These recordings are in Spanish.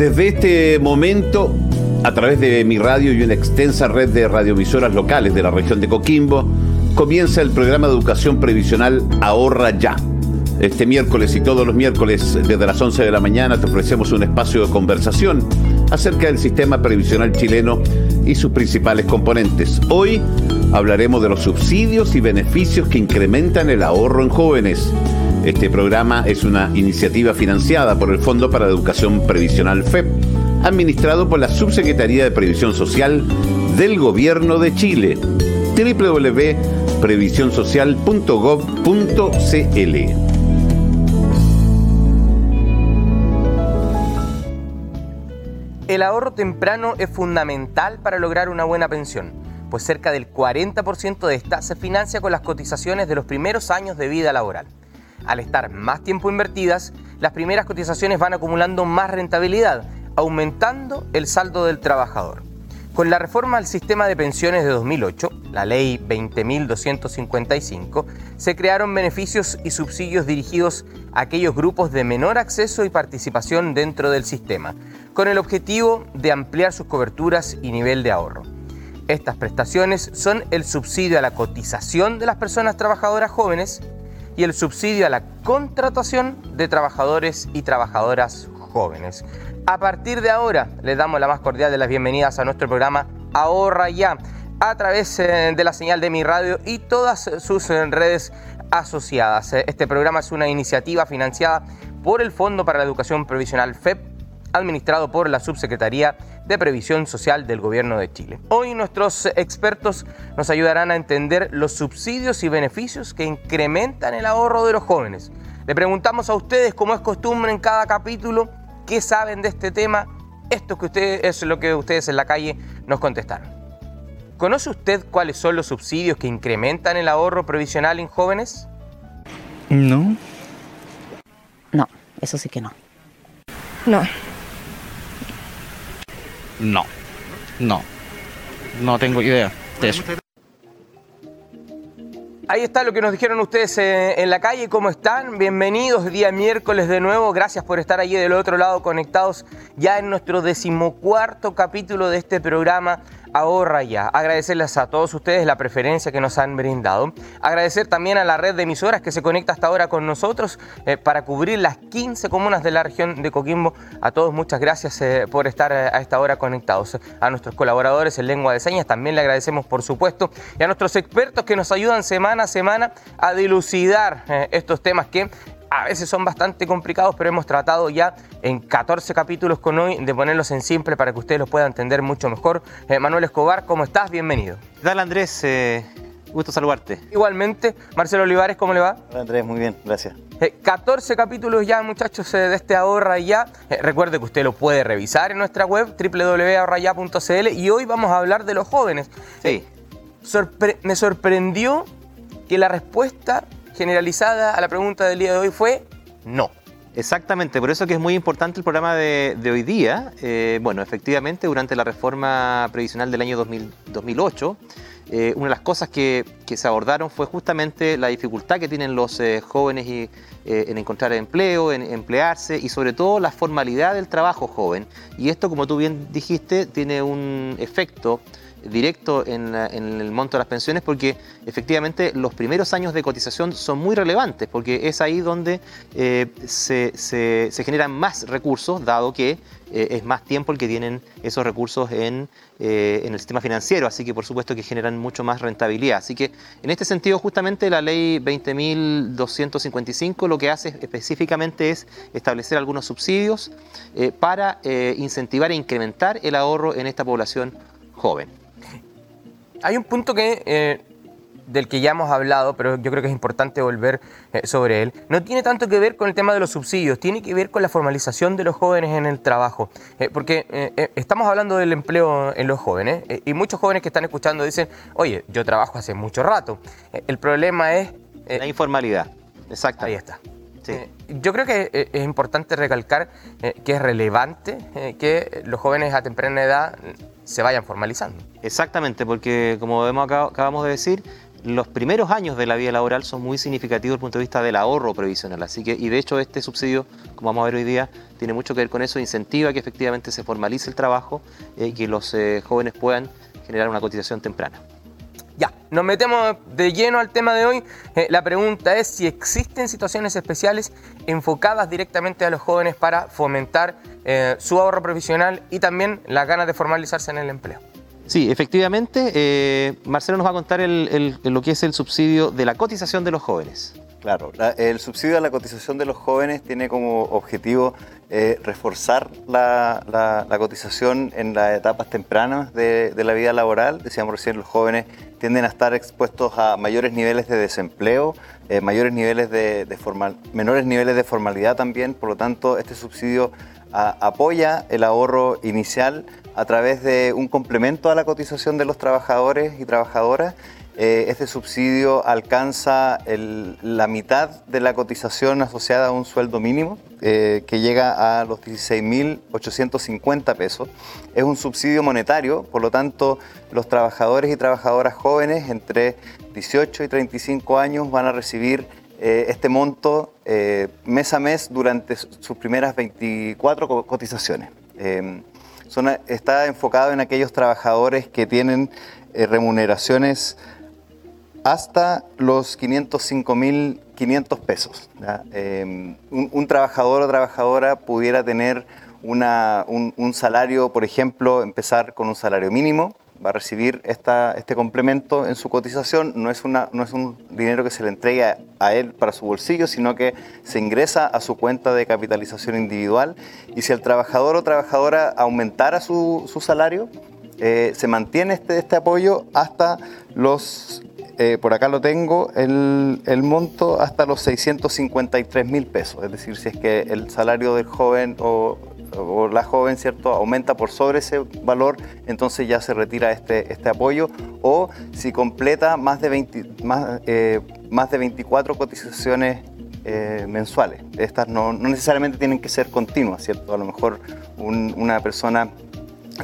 Desde este momento, a través de mi radio y una extensa red de radiovisoras locales de la región de Coquimbo, comienza el programa de educación previsional Ahorra Ya. Este miércoles y todos los miércoles desde las 11 de la mañana te ofrecemos un espacio de conversación acerca del sistema previsional chileno y sus principales componentes. Hoy hablaremos de los subsidios y beneficios que incrementan el ahorro en jóvenes. Este programa es una iniciativa financiada por el Fondo para la Educación Previsional FEP, administrado por la Subsecretaría de Previsión Social del Gobierno de Chile. www.previsionsocial.gov.cl El ahorro temprano es fundamental para lograr una buena pensión, pues cerca del 40% de esta se financia con las cotizaciones de los primeros años de vida laboral. Al estar más tiempo invertidas, las primeras cotizaciones van acumulando más rentabilidad, aumentando el saldo del trabajador. Con la reforma al sistema de pensiones de 2008, la ley 20.255, se crearon beneficios y subsidios dirigidos a aquellos grupos de menor acceso y participación dentro del sistema, con el objetivo de ampliar sus coberturas y nivel de ahorro. Estas prestaciones son el subsidio a la cotización de las personas trabajadoras jóvenes y el subsidio a la contratación de trabajadores y trabajadoras jóvenes. A partir de ahora, les damos la más cordial de las bienvenidas a nuestro programa Ahorra Ya, a través eh, de la señal de mi radio y todas sus eh, redes asociadas. Este programa es una iniciativa financiada por el Fondo para la Educación Provisional FEP, administrado por la Subsecretaría de Previsión Social del Gobierno de Chile. Hoy nuestros expertos nos ayudarán a entender los subsidios y beneficios que incrementan el ahorro de los jóvenes. Le preguntamos a ustedes, como es costumbre en cada capítulo, ¿Qué saben de este tema? Esto que ustedes, es lo que ustedes en la calle nos contestaron. ¿Conoce usted cuáles son los subsidios que incrementan el ahorro previsional en jóvenes? No. No, eso sí que no. No. No. No. No tengo idea de eso. Ahí está lo que nos dijeron ustedes eh, en la calle. ¿Cómo están? Bienvenidos día miércoles de nuevo. Gracias por estar allí del otro lado conectados ya en nuestro decimocuarto capítulo de este programa ahorra ya. Agradecerles a todos ustedes la preferencia que nos han brindado. Agradecer también a la red de emisoras que se conecta hasta ahora con nosotros eh, para cubrir las 15 comunas de la región de Coquimbo. A todos muchas gracias eh, por estar eh, a esta hora conectados. A nuestros colaboradores en lengua de señas también le agradecemos por supuesto. Y a nuestros expertos que nos ayudan semana a semana a dilucidar estos temas que a veces son bastante complicados, pero hemos tratado ya en 14 capítulos con hoy de ponerlos en simple para que ustedes los puedan entender mucho mejor. Eh, Manuel Escobar, ¿cómo estás? Bienvenido. ¿Qué tal Andrés? Eh, gusto saludarte. Igualmente, Marcelo Olivares, ¿cómo le va? Hola Andrés, muy bien, gracias. 14 eh, capítulos ya, muchachos, de este Ahorra Ya. recuerde que usted lo puede revisar en nuestra web www.ahorraya.cl y hoy vamos a hablar de los jóvenes. Sí. me sorprendió que la respuesta generalizada a la pregunta del día de hoy fue no. Exactamente, por eso que es muy importante el programa de, hoy día. Eh, bueno, efectivamente, durante la reforma previsional del año 2008, eh, una de las cosas que, se abordaron fue justamente la dificultad que tienen los eh, jóvenes en encontrar empleo, en emplearse y sobre todo la formalidad del trabajo joven. Y esto, como tú bien dijiste, tiene un efecto directo en, el monto de las pensiones porque efectivamente los primeros años de cotización son muy relevantes porque es ahí donde eh, se, generan más recursos dado que eh, es más tiempo el que tienen esos recursos en, eh, en, el sistema financiero, así que por supuesto que generan mucho más rentabilidad. Así que en este sentido justamente la ley 20.255 lo que hace específicamente es establecer algunos subsidios para incentivar e incrementar el ahorro en esta población joven. Hay un punto que, eh, del que ya hemos hablado, pero yo creo que es importante volver eh, sobre él. No tiene tanto que ver con el tema de los subsidios, tiene que ver con la formalización de los jóvenes en el trabajo. Eh, porque estamos hablando del empleo en los jóvenes y muchos jóvenes que están escuchando dicen, oye, yo trabajo hace mucho rato. el problema es... la informalidad, exacto. Ahí está. yo creo que es importante recalcar que es relevante que los jóvenes a temprana edad se vayan formalizando. Exactamente, porque como vemos acabamos de decir, los primeros años de la vida laboral son muy significativos desde el punto de vista del ahorro previsional. Así que, y de hecho este subsidio, como vamos a ver hoy día, tiene mucho que ver con eso, incentiva que efectivamente se formalice el trabajo eh, y que los eh, jóvenes puedan generar una cotización temprana. Ya, nos metemos de lleno al tema de hoy. Eh, la pregunta es si existen situaciones especiales enfocadas directamente a los jóvenes para fomentar su ahorro previsional y también las ganas de formalizarse en el empleo. Sí, efectivamente, eh, Marcelo nos va a contar lo que es el subsidio de la cotización de los jóvenes. Claro, el subsidio de la cotización de los jóvenes tiene como objetivo eh, reforzar la, cotización en las etapas tempranas de, la vida laboral. Decíamos recién, los jóvenes tienden a estar expuestos a mayores niveles de desempleo, eh, mayores niveles de, formal, menores niveles de formalidad también. Por lo tanto, este subsidio apoya el ahorro inicial a través de un complemento a la cotización de los trabajadores y trabajadoras. Eh, este subsidio alcanza la mitad de la cotización asociada a un sueldo mínimo, eh, que llega a los 16.850 pesos. Es un subsidio monetario, por lo tanto, los trabajadores y trabajadoras jóvenes entre 18 y 35 años van a recibir eh, este monto mes a mes durante sus primeras 24 cotizaciones está enfocado en aquellos trabajadores que tienen eh, remuneraciones hasta los 505.500 pesos. Em, un, trabajador o trabajadora pudiera tener un, salario, por ejemplo, empezar con un salario mínimo, va a recibir esta, este complemento en su cotización. No es, una, no es un dinero que se le entregue a, él para su bolsillo, sino que se ingresa a su cuenta de capitalización individual. Y si el trabajador o trabajadora aumentara su, su salario, eh, se mantiene este, este apoyo hasta los, eh, por acá lo tengo, el, el monto hasta los 653 mil pesos. Es decir, si es que el salario del joven o la joven, ¿cierto?, aumenta por sobre ese valor, entonces ya se retira este, este apoyo. O si completa más de, 20, más, eh, más de 24 cotizaciones eh, mensuales. Estas no, no, necesariamente tienen que ser continuas, ¿cierto? A lo mejor una persona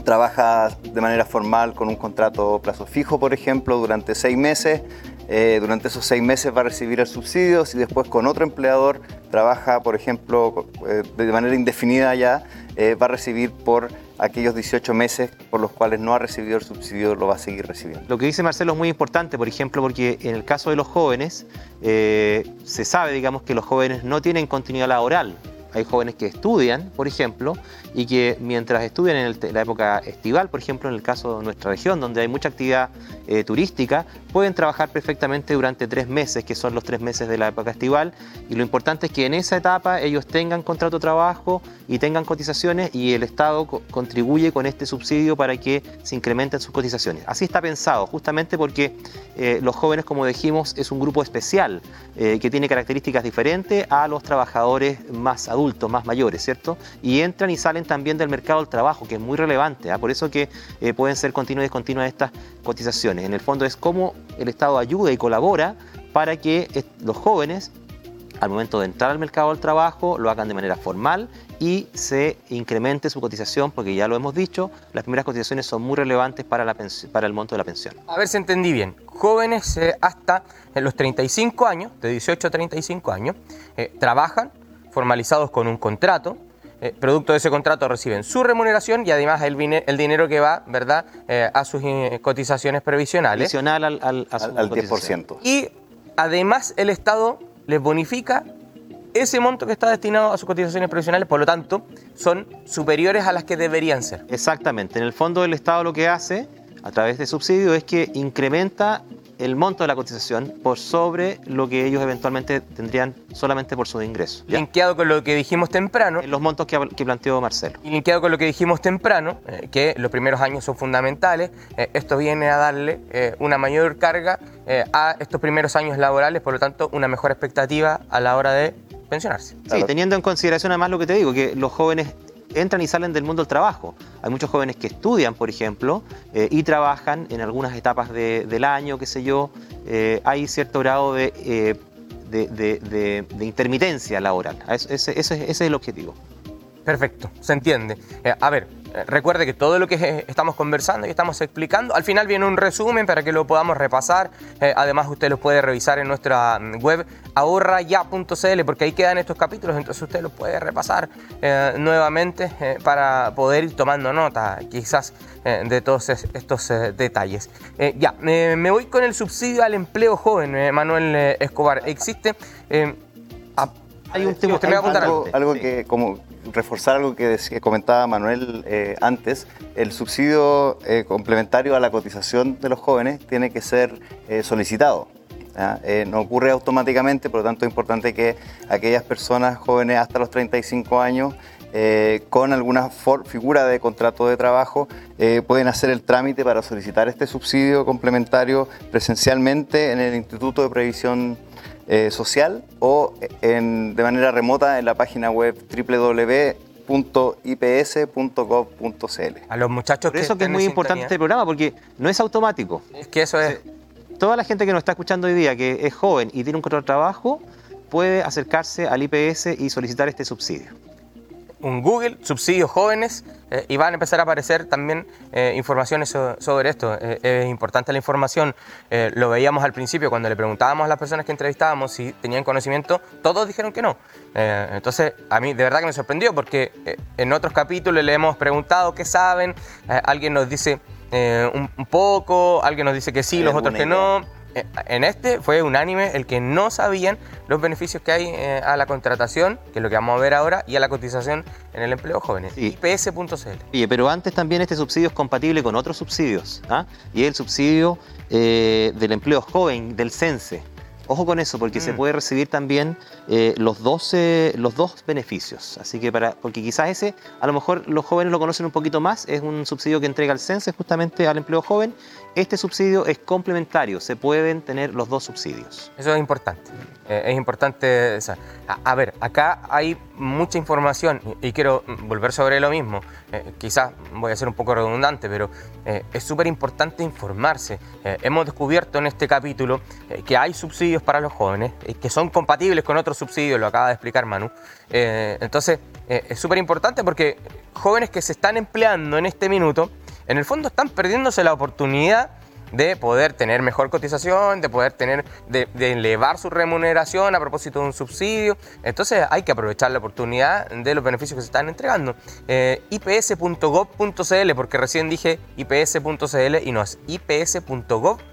trabaja de manera formal con un contrato plazo fijo, por ejemplo, durante seis meses. Eh, durante esos seis meses va a recibir el subsidio. Si después con otro empleador trabaja, por ejemplo, eh, de manera indefinida ya, eh, va a recibir por aquellos 18 meses por los cuales no ha recibido el subsidio, lo va a seguir recibiendo. Lo que dice Marcelo es muy importante, por ejemplo, porque en el caso de los jóvenes, se sabe, digamos, que los jóvenes no tienen continuidad laboral hay jóvenes que estudian, por ejemplo, y que mientras estudian en la época estival, por ejemplo, en el caso de nuestra región, donde hay mucha actividad eh, turística, pueden trabajar perfectamente durante tres meses, que son los tres meses de la época estival. Y lo importante es que en esa etapa ellos tengan contrato de trabajo y tengan cotizaciones y el Estado contribuye con este subsidio para que se incrementen sus cotizaciones. Así está pensado, justamente porque eh, los jóvenes, como dijimos, es un grupo especial eh, que tiene características diferentes a los trabajadores más adultos, más mayores, ¿cierto? Y entran y salen también del mercado del trabajo, que es muy relevante. ¿ah? Por eso que eh, pueden ser continuas y descontinuas estas cotizaciones. En el fondo es cómo el Estado ayuda y colabora para que los jóvenes al momento de entrar al mercado del trabajo lo hagan de manera formal y se incremente su cotización, porque ya lo hemos dicho, las primeras cotizaciones son muy relevantes para, la para el monto de la pensión. A ver si entendí bien. Jóvenes eh, hasta los 35 años, de 18 a 35 años, eh, trabajan formalizados con un contrato, eh, producto de ese contrato reciben su remuneración y además el, el dinero que va, ¿verdad?, a sus cotizaciones previsionales. Adicional al, al, al 10%. Y además el Estado les bonifica ese monto que está destinado a sus cotizaciones profesionales, por lo tanto, son superiores a las que deberían ser. Exactamente. En el fondo el Estado lo que hace a través de subsidio es que incrementa el monto de la cotización por sobre lo que ellos eventualmente tendrían solamente por su ingreso. Linkeado con lo que dijimos temprano. En los montos que, planteó Marcelo. Y linkeado con lo que dijimos temprano, eh, que los primeros años son fundamentales, eh, esto viene a darle eh, una mayor carga a estos primeros años laborales, por lo tanto, una mejor expectativa a la hora de pensionarse. Sí, teniendo en consideración además lo que te digo, que los jóvenes entran y salen del mundo del trabajo. Hay muchos jóvenes que estudian, por ejemplo, eh, y trabajan en algunas etapas del año, qué sé yo. Eh, hay cierto grado eh, de, de, intermitencia laboral. Ese, es el objetivo. Perfecto, se entiende. a ver, recuerde que todo lo que eh, estamos conversando y estamos explicando, al final viene un resumen para que lo podamos repasar. Eh, además, usted lo puede revisar en nuestra mm, web ahorraya.cl porque ahí quedan estos capítulos, entonces usted los puede repasar nuevamente para poder ir tomando nota quizás de todos estos detalles. ya, me voy con el subsidio al empleo joven, Manuel Escobar. Existe... hay un tema, algo, algo que como reforzar algo que, comentaba Manuel eh, antes, el subsidio eh, complementario a la cotización de los jóvenes tiene que ser eh, solicitado. no ocurre automáticamente, por lo tanto es importante que aquellas personas jóvenes hasta los 35 años con alguna figura de contrato de trabajo pueden hacer el trámite para solicitar este subsidio complementario presencialmente en el Instituto de Previsión eh, social o de manera remota en la página web www.ips.gov.cl. A los muchachos Por eso que es muy importante este programa, porque no es automático. Es que eso es... Toda la gente que nos está escuchando hoy día, que es joven y tiene un contrato de trabajo, puede acercarse al IPS y solicitar este subsidio un Google, subsidios jóvenes, eh, y van a empezar a aparecer también eh, informaciones sobre esto. Eh, es importante la información. lo veíamos al principio cuando le preguntábamos a las personas que entrevistábamos si tenían conocimiento, todos dijeron que no. entonces, a mí de verdad que me sorprendió porque en otros capítulos le hemos preguntado qué saben, alguien nos dice un, poco, alguien nos dice que sí, los otros que no. En este fue unánime el que no sabían los beneficios que hay eh, a la contratación, que es lo que vamos a ver ahora, y a la cotización en el empleo jóvenes. IPS.cl. Oye, pero antes también este subsidio es compatible con otros subsidios, ¿ah? y es el subsidio eh, del empleo joven, del CENSE. Ojo con eso, porque se mm. puede recibir también eh, los, dos, los dos beneficios. Así que para, porque quizás ese, a lo mejor los jóvenes lo conocen un poquito más, es un subsidio que entrega el CENSE justamente al empleo joven. Este subsidio es complementario, se pueden tener los dos subsidios. Eso es importante. Eh, es importante. a, ver, acá hay mucha información y, quiero volver sobre lo mismo. Eh, quizás voy a ser un poco redundante, pero es súper importante informarse. hemos descubierto en este capítulo que hay subsidios para los jóvenes, eh, que son compatibles con otros subsidios, lo acaba de explicar Manu. Eh, entonces, eh, es súper importante porque jóvenes que se están empleando en este minuto, en el fondo están perdiéndose la oportunidad de poder tener mejor cotización, de poder tener, de, elevar su remuneración a propósito de un subsidio. Entonces hay que aprovechar la oportunidad de los beneficios que se están entregando. ips.gov.cl, porque recién dije ips.cl y no es ips.gov.cl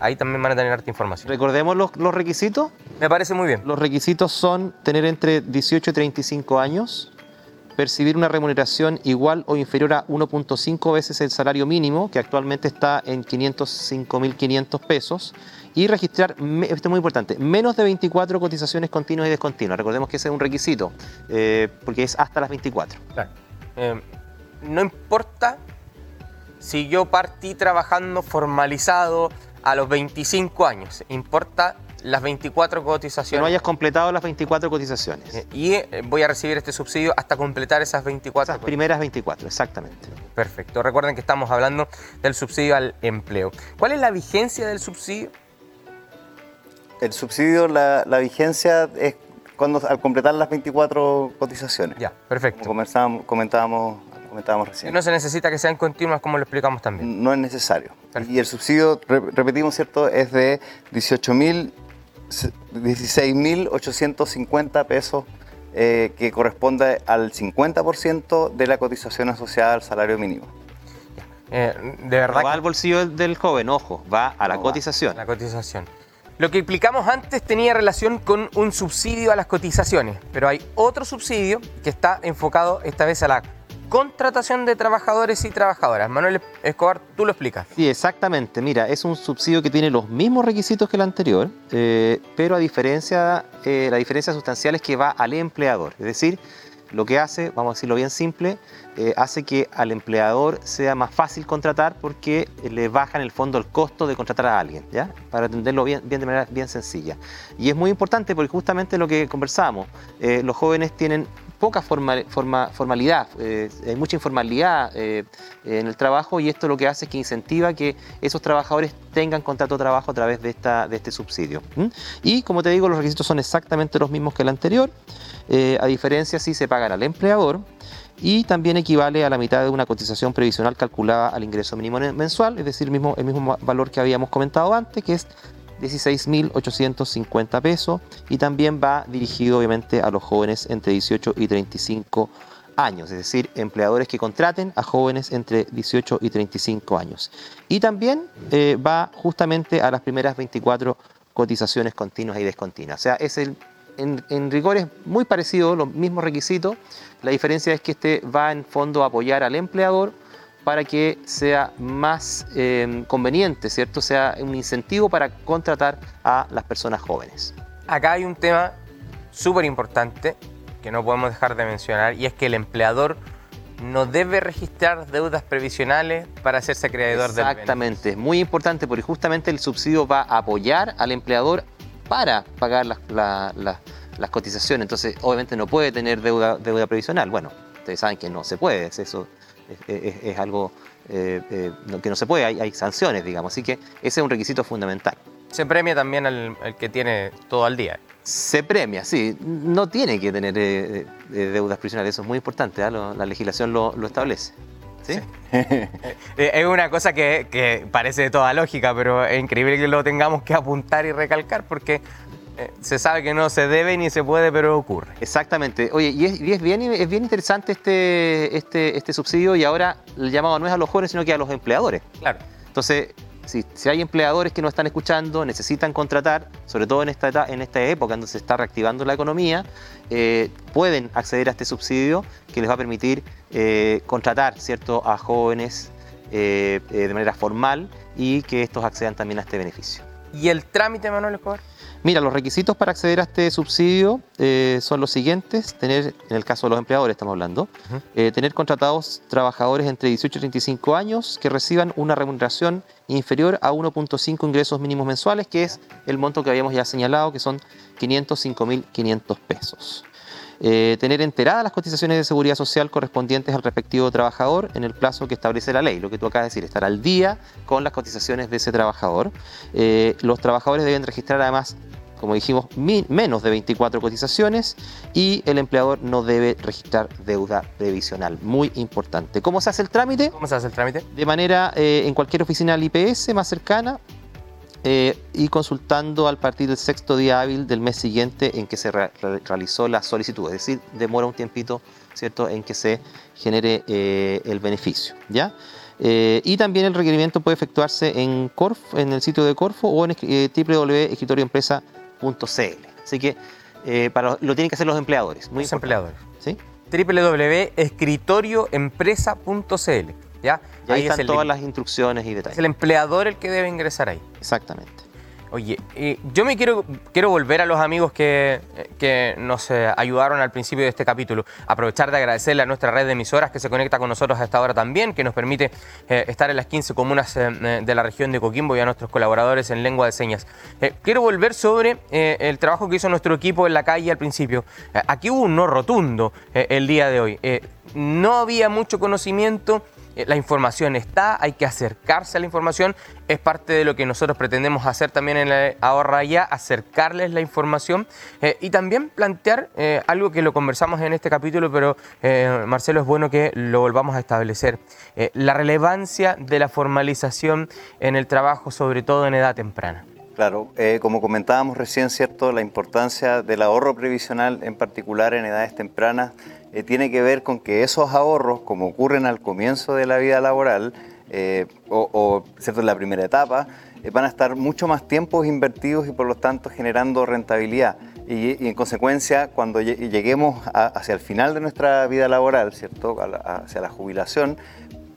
Ahí también van a tener harta información. Recordemos los, requisitos. Me parece muy bien. Los requisitos son tener entre 18 y 35 años, percibir una remuneración igual o inferior a 1.5 veces el salario mínimo, que actualmente está en 505.500 pesos, y registrar, esto es muy importante, menos de 24 cotizaciones continuas y descontinuas. Recordemos que ese es un requisito, eh, porque es hasta las 24. Claro. Eh, no importa si yo partí trabajando formalizado a los 25 años, importa las 24 cotizaciones. Que no hayas completado las 24 cotizaciones. Y eh, voy a recibir este subsidio hasta completar esas 24. Esas primeras 24, exactamente. Perfecto. Recuerden que estamos hablando del subsidio al empleo. ¿Cuál es la vigencia del subsidio? El subsidio, la, vigencia es cuando al completar las 24 cotizaciones. Ya, perfecto. Como comentábamos comentábamos recién. No se necesita que sean continuas como lo explicamos también. No es necesario. Y el subsidio, repetimos, ¿cierto? Es de 18.000, 16.850 pesos eh, que corresponde al 50% de la cotización asociada al salario mínimo. Eh, de verdad. va al bolsillo del joven, ojo, va a la cotización. la cotización. Lo que explicamos antes tenía relación con un subsidio a las cotizaciones, pero hay otro subsidio que está enfocado esta vez a la contratación de trabajadores y trabajadoras. Manuel Escobar, tú lo explicas. Sí, exactamente. Mira, es un subsidio que tiene los mismos requisitos que el anterior, eh, pero a diferencia, eh, la diferencia sustancial es que va al empleador. Es decir, lo que hace, vamos a decirlo bien simple, eh, hace que al empleador sea más fácil contratar porque le baja en el fondo el costo de contratar a alguien, ¿ya? Para entenderlo bien, bien de manera bien sencilla. Y es muy importante porque justamente lo que conversamos, los jóvenes tienen poca formalidad, hay mucha informalidad eh, en el trabajo y esto lo que hace es que incentiva que esos trabajadores tengan contrato de trabajo a través de, esta, de este subsidio. Y como te digo, los requisitos son exactamente los mismos que el anterior, eh, a diferencia si se pagan al empleador y también equivale a la mitad de una cotización previsional calculada al ingreso mínimo mensual, es decir, el mismo, el mismo valor que habíamos comentado antes, que es 16.850 pesos y también va dirigido obviamente a los jóvenes entre 18 y 35 años, es decir, empleadores que contraten a jóvenes entre 18 y 35 años. Y también eh, va justamente a las primeras 24 cotizaciones continuas y descontinuas. O sea, es el, en, rigor es muy parecido, los mismos requisitos, la diferencia es que este va en fondo a apoyar al empleador para que sea más em, conveniente, ¿cierto? Sea un incentivo para contratar a las personas jóvenes. Acá hay un tema súper importante que no podemos dejar de mencionar y es que el empleador no debe registrar deudas previsionales para hacerse acreedor del Exactamente, es muy importante porque justamente el subsidio va a apoyar al empleador para pagar las, cotizaciones. Entonces, obviamente no puede tener deuda, deuda previsional. Bueno, ustedes saben que no se puede, eso es, algo eh, eh, que no se puede, hay, sanciones, digamos. Así que ese es un requisito fundamental. Se premia también al, que tiene todo al día. Se premia, sí. No tiene que tener eh, deudas previsionales, eso es muy importante, ¿ah? la legislación lo, establece. ¿Sí? es una cosa que, que, parece de toda lógica, pero es increíble que lo tengamos que apuntar y recalcar porque eh, se sabe que no se debe ni se puede, pero ocurre. Exactamente. Oye, y es, bien, es bien interesante este, este, este subsidio y ahora el llamado no es a los jóvenes, sino que a los empleadores. Claro. Entonces, si, si, hay empleadores que no están escuchando, necesitan contratar, sobre todo en esta, en esta época donde se está reactivando la economía, eh, pueden acceder a este subsidio que les va a permitir eh, contratar ¿cierto? a jóvenes de manera formal y que estos accedan también a este beneficio. ¿Y el trámite, Manuel Escobar? Mira, los requisitos para acceder a este subsidio eh, son los siguientes, tener, en el caso de los empleadores estamos hablando, eh, tener contratados trabajadores entre 18 y 35 años que reciban una remuneración inferior a 1.5 ingresos mínimos mensuales, que es el monto que habíamos ya señalado, que son 505.500 pesos. Eh, tener enteradas las cotizaciones de seguridad social correspondientes al respectivo trabajador en el plazo que establece la ley, lo que tú acabas de decir, estar al día con las cotizaciones de ese trabajador. los trabajadores deben registrar además como dijimos, menos de 24 cotizaciones y el empleador no debe registrar deuda previsional. Muy importante. ¿Cómo se hace el trámite? ¿Cómo se hace el trámite? De manera eh, en cualquier oficina del IPS más cercana eh, y consultando al partir del sexto día hábil del mes siguiente en que se realizó la solicitud. Es decir, demora un tiempito, ¿cierto?, en que se genere eh, el beneficio, ¿ya? y también el requerimiento puede efectuarse en Corf, en el sitio de Corfo o en www.escritorioempresa.com .cl. Así que eh, para, lo tienen que hacer los empleadores. Muy los empleadores. ¿Sí? www.escritorioempresa.cl. ¿ya? Y ahí, están todas las instrucciones y detalles. Es el empleador el que debe ingresar ahí. Exactamente. Oye, yo me quiero, quiero volver a los amigos que, que nos eh, ayudaron al principio de este capítulo. Aprovechar de agradecerle a nuestra red de emisoras que se conecta con nosotros a esta hora también, que nos permite eh, estar en las 15 comunas eh, de la región de Coquimbo y a nuestros colaboradores en lengua de señas. quiero volver sobre el trabajo que hizo nuestro equipo en la calle al principio. aquí hubo un no rotundo el día de hoy. no había mucho conocimiento eh, la información está, hay que acercarse a la información, es parte de lo que nosotros pretendemos hacer también en la Ahorra Ya, acercarles la información eh, y también plantear eh, algo que lo conversamos en este capítulo, pero Marcelo es bueno que lo volvamos a establecer, la relevancia de la formalización en el trabajo, sobre todo en edad temprana. Claro, como comentábamos recién, ¿cierto? La importancia del ahorro previsional, en particular en edades tempranas, eh, tiene que ver con que esos ahorros, como ocurren al comienzo de la vida laboral eh, o, ¿cierto? en la primera etapa, eh, van a estar mucho más tiempos invertidos y por lo tanto generando rentabilidad. Y, en consecuencia, cuando lleguemos hacia el final de nuestra vida laboral, ¿cierto? hacia la jubilación,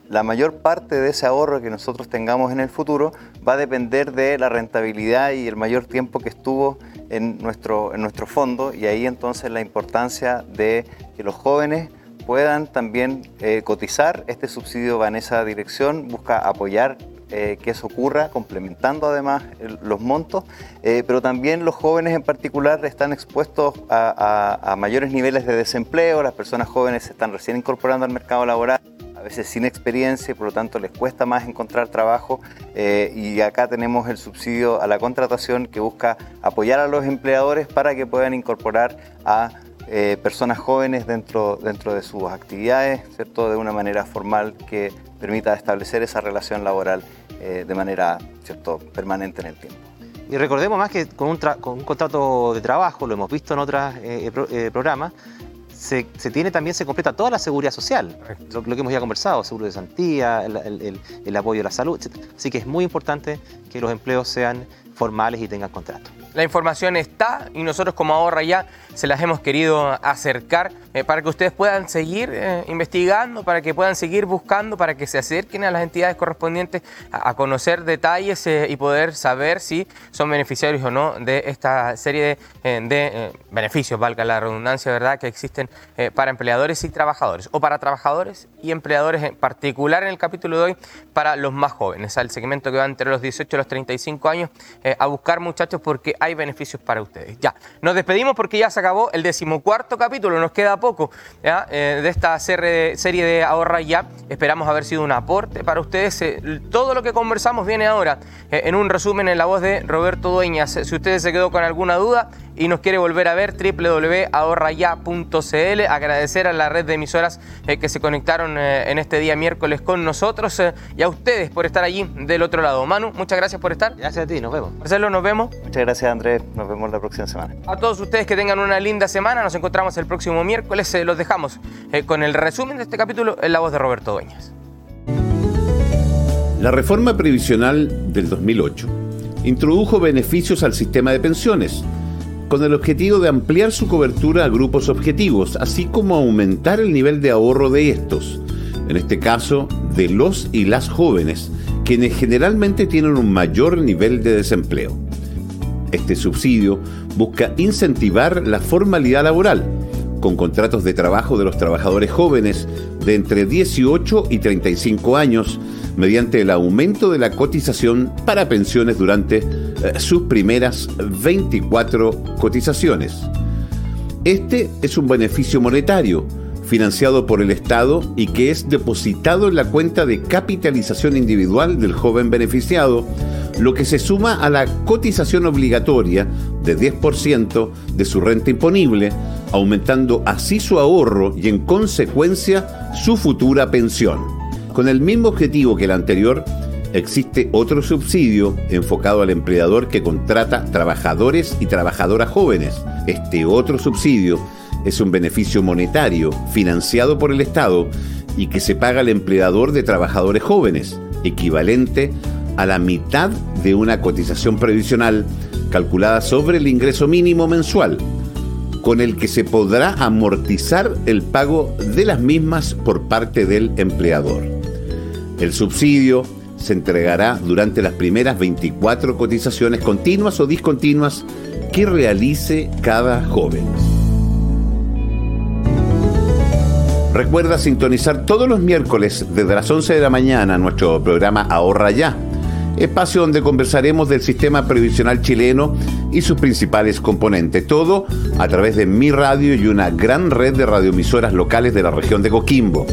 la mayor parte de ese ahorro que nosotros tengamos en el futuro va a depender de la rentabilidad y el mayor tiempo que estuvo en nuestro, en nuestro fondo y ahí entonces la importancia de que los jóvenes puedan también eh, cotizar. Este subsidio va en esa dirección, busca apoyar eh, que eso ocurra, complementando además los montos, eh, pero también los jóvenes en particular están expuestos a, a mayores niveles de desempleo, las personas jóvenes se están recién incorporando al mercado laboral a veces sin experiencia y por lo tanto les cuesta más encontrar trabajo. Eh, y acá tenemos el subsidio a la contratación que busca apoyar a los empleadores para que puedan incorporar a eh, personas jóvenes dentro, dentro de sus actividades, ¿cierto? de una manera formal que permita establecer esa relación laboral eh, de manera ¿cierto? permanente en el tiempo. Y recordemos más que con un, con un contrato de trabajo, lo hemos visto en otros programas, se, tiene también, se completa toda la seguridad social, lo, que hemos ya conversado, seguro de santía, el, apoyo a la salud, Así que es muy importante que los empleos sean formales y tengan contrato. La información está y nosotros como Ahorra Ya se las hemos querido acercar eh, para que ustedes puedan seguir eh, investigando, para que puedan seguir buscando, para que se acerquen a las entidades correspondientes a, conocer detalles eh, y poder saber si son beneficiarios o no de esta serie de, de beneficios, valga la redundancia, ¿verdad?, que existen para empleadores y trabajadores, o para trabajadores y empleadores en particular en el capítulo de hoy para los más jóvenes, al segmento que va entre los 18 y los 35 años, a buscar muchachos porque hay beneficios para ustedes. Ya, nos despedimos porque ya se acabó el decimocuarto capítulo, nos queda poco eh, de esta serie de Ahorra Ya. Esperamos haber sido un aporte para ustedes. Eh, todo lo que conversamos viene ahora eh, en un resumen en la voz de Roberto Dueñas. Si ustedes se quedó con alguna duda, y nos quiere volver a ver, www.ahorraya.cl. Agradecer a la red de emisoras eh, que se conectaron eh, en este día miércoles con nosotros eh, y a ustedes por estar allí del otro lado. Manu, muchas gracias por estar. Gracias a ti, nos vemos. Marcelo, nos vemos. Muchas gracias, Andrés. Nos vemos la próxima semana. A todos ustedes que tengan una linda semana. Nos encontramos el próximo miércoles. los dejamos con el resumen de este capítulo en la voz de Roberto Dueñas. La reforma previsional del 2008 introdujo beneficios al sistema de pensiones con el objetivo de ampliar su cobertura a grupos objetivos, así como aumentar el nivel de ahorro de estos, en este caso de los y las jóvenes, quienes generalmente tienen un mayor nivel de desempleo. Este subsidio busca incentivar la formalidad laboral, con contratos de trabajo de los trabajadores jóvenes de entre 18 y 35 años, mediante el aumento de la cotización para pensiones durante sus primeras 24 cotizaciones. Este es un beneficio monetario financiado por el Estado y que es depositado en la cuenta de capitalización individual del joven beneficiado, lo que se suma a la cotización obligatoria de 10% de su renta imponible, aumentando así su ahorro y en consecuencia su futura pensión. Con el mismo objetivo que el anterior, existe otro subsidio enfocado al empleador que contrata trabajadores y trabajadoras jóvenes. Este otro subsidio es un beneficio monetario financiado por el Estado y que se paga al empleador de trabajadores jóvenes, equivalente a la mitad de una cotización previsional calculada sobre el ingreso mínimo mensual, con el que se podrá amortizar el pago de las mismas por parte del empleador. El subsidio se entregará durante las primeras 24 cotizaciones continuas o discontinuas que realice cada joven. Recuerda sintonizar todos los miércoles desde las 11 de la mañana nuestro programa Ahorra Ya, espacio donde conversaremos del sistema previsional chileno y sus principales componentes. Todo a través de mi radio y una gran red de radioemisoras locales de la región de Coquimbo.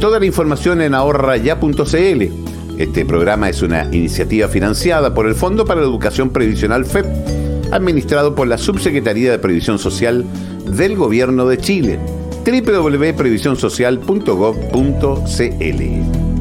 Toda la información en ahorraya.cl este programa es una iniciativa financiada por el Fondo para la Educación Previsional FEP, administrado por la Subsecretaría de Previsión Social del Gobierno de Chile, www.previsionsocial.gov.cl.